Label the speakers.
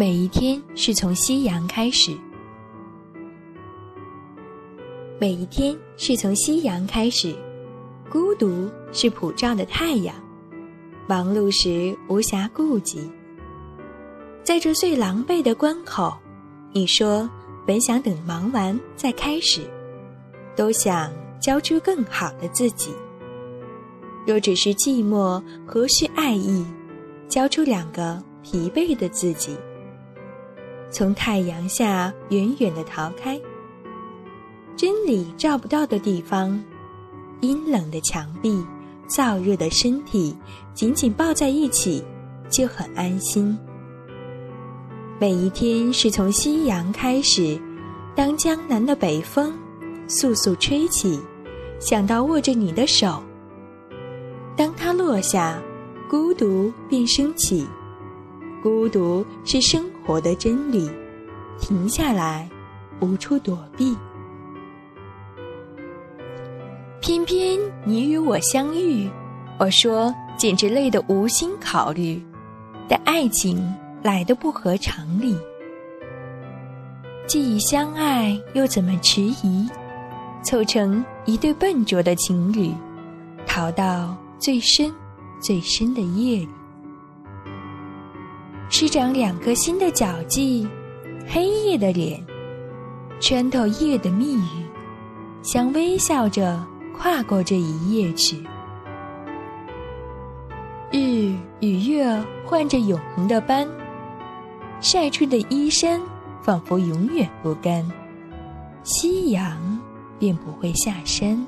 Speaker 1: 每一天是从夕阳开始，每一天是从夕阳开始。孤独是普照的太阳，忙碌时无暇顾及。在这最狼狈的关口，你说本想等忙完再开始，都想交出更好的自己。若只是寂寞，何须爱意？交出两个疲惫的自己。从太阳下远远的逃开，真理照不到的地方，阴冷的墙壁，燥热的身体，紧紧抱在一起，就很安心。每一天是从夕阳开始，当江南的北风簌簌吹起，想到握着你的手，当它落下，孤独便升起。孤独是生活的真理，停下来，无处躲避。偏偏你与我相遇，我说简直累得无心考虑，但爱情来的不合常理。既已相爱，又怎么迟疑？凑成一对笨拙的情侣，逃到最深、最深的夜里。师长两颗心的脚迹，黑夜的脸，穿透夜的密语，想微笑着跨过这一夜去。日与月换着永恒的斑，晒出的衣衫仿佛永远不干。夕阳便不会下山。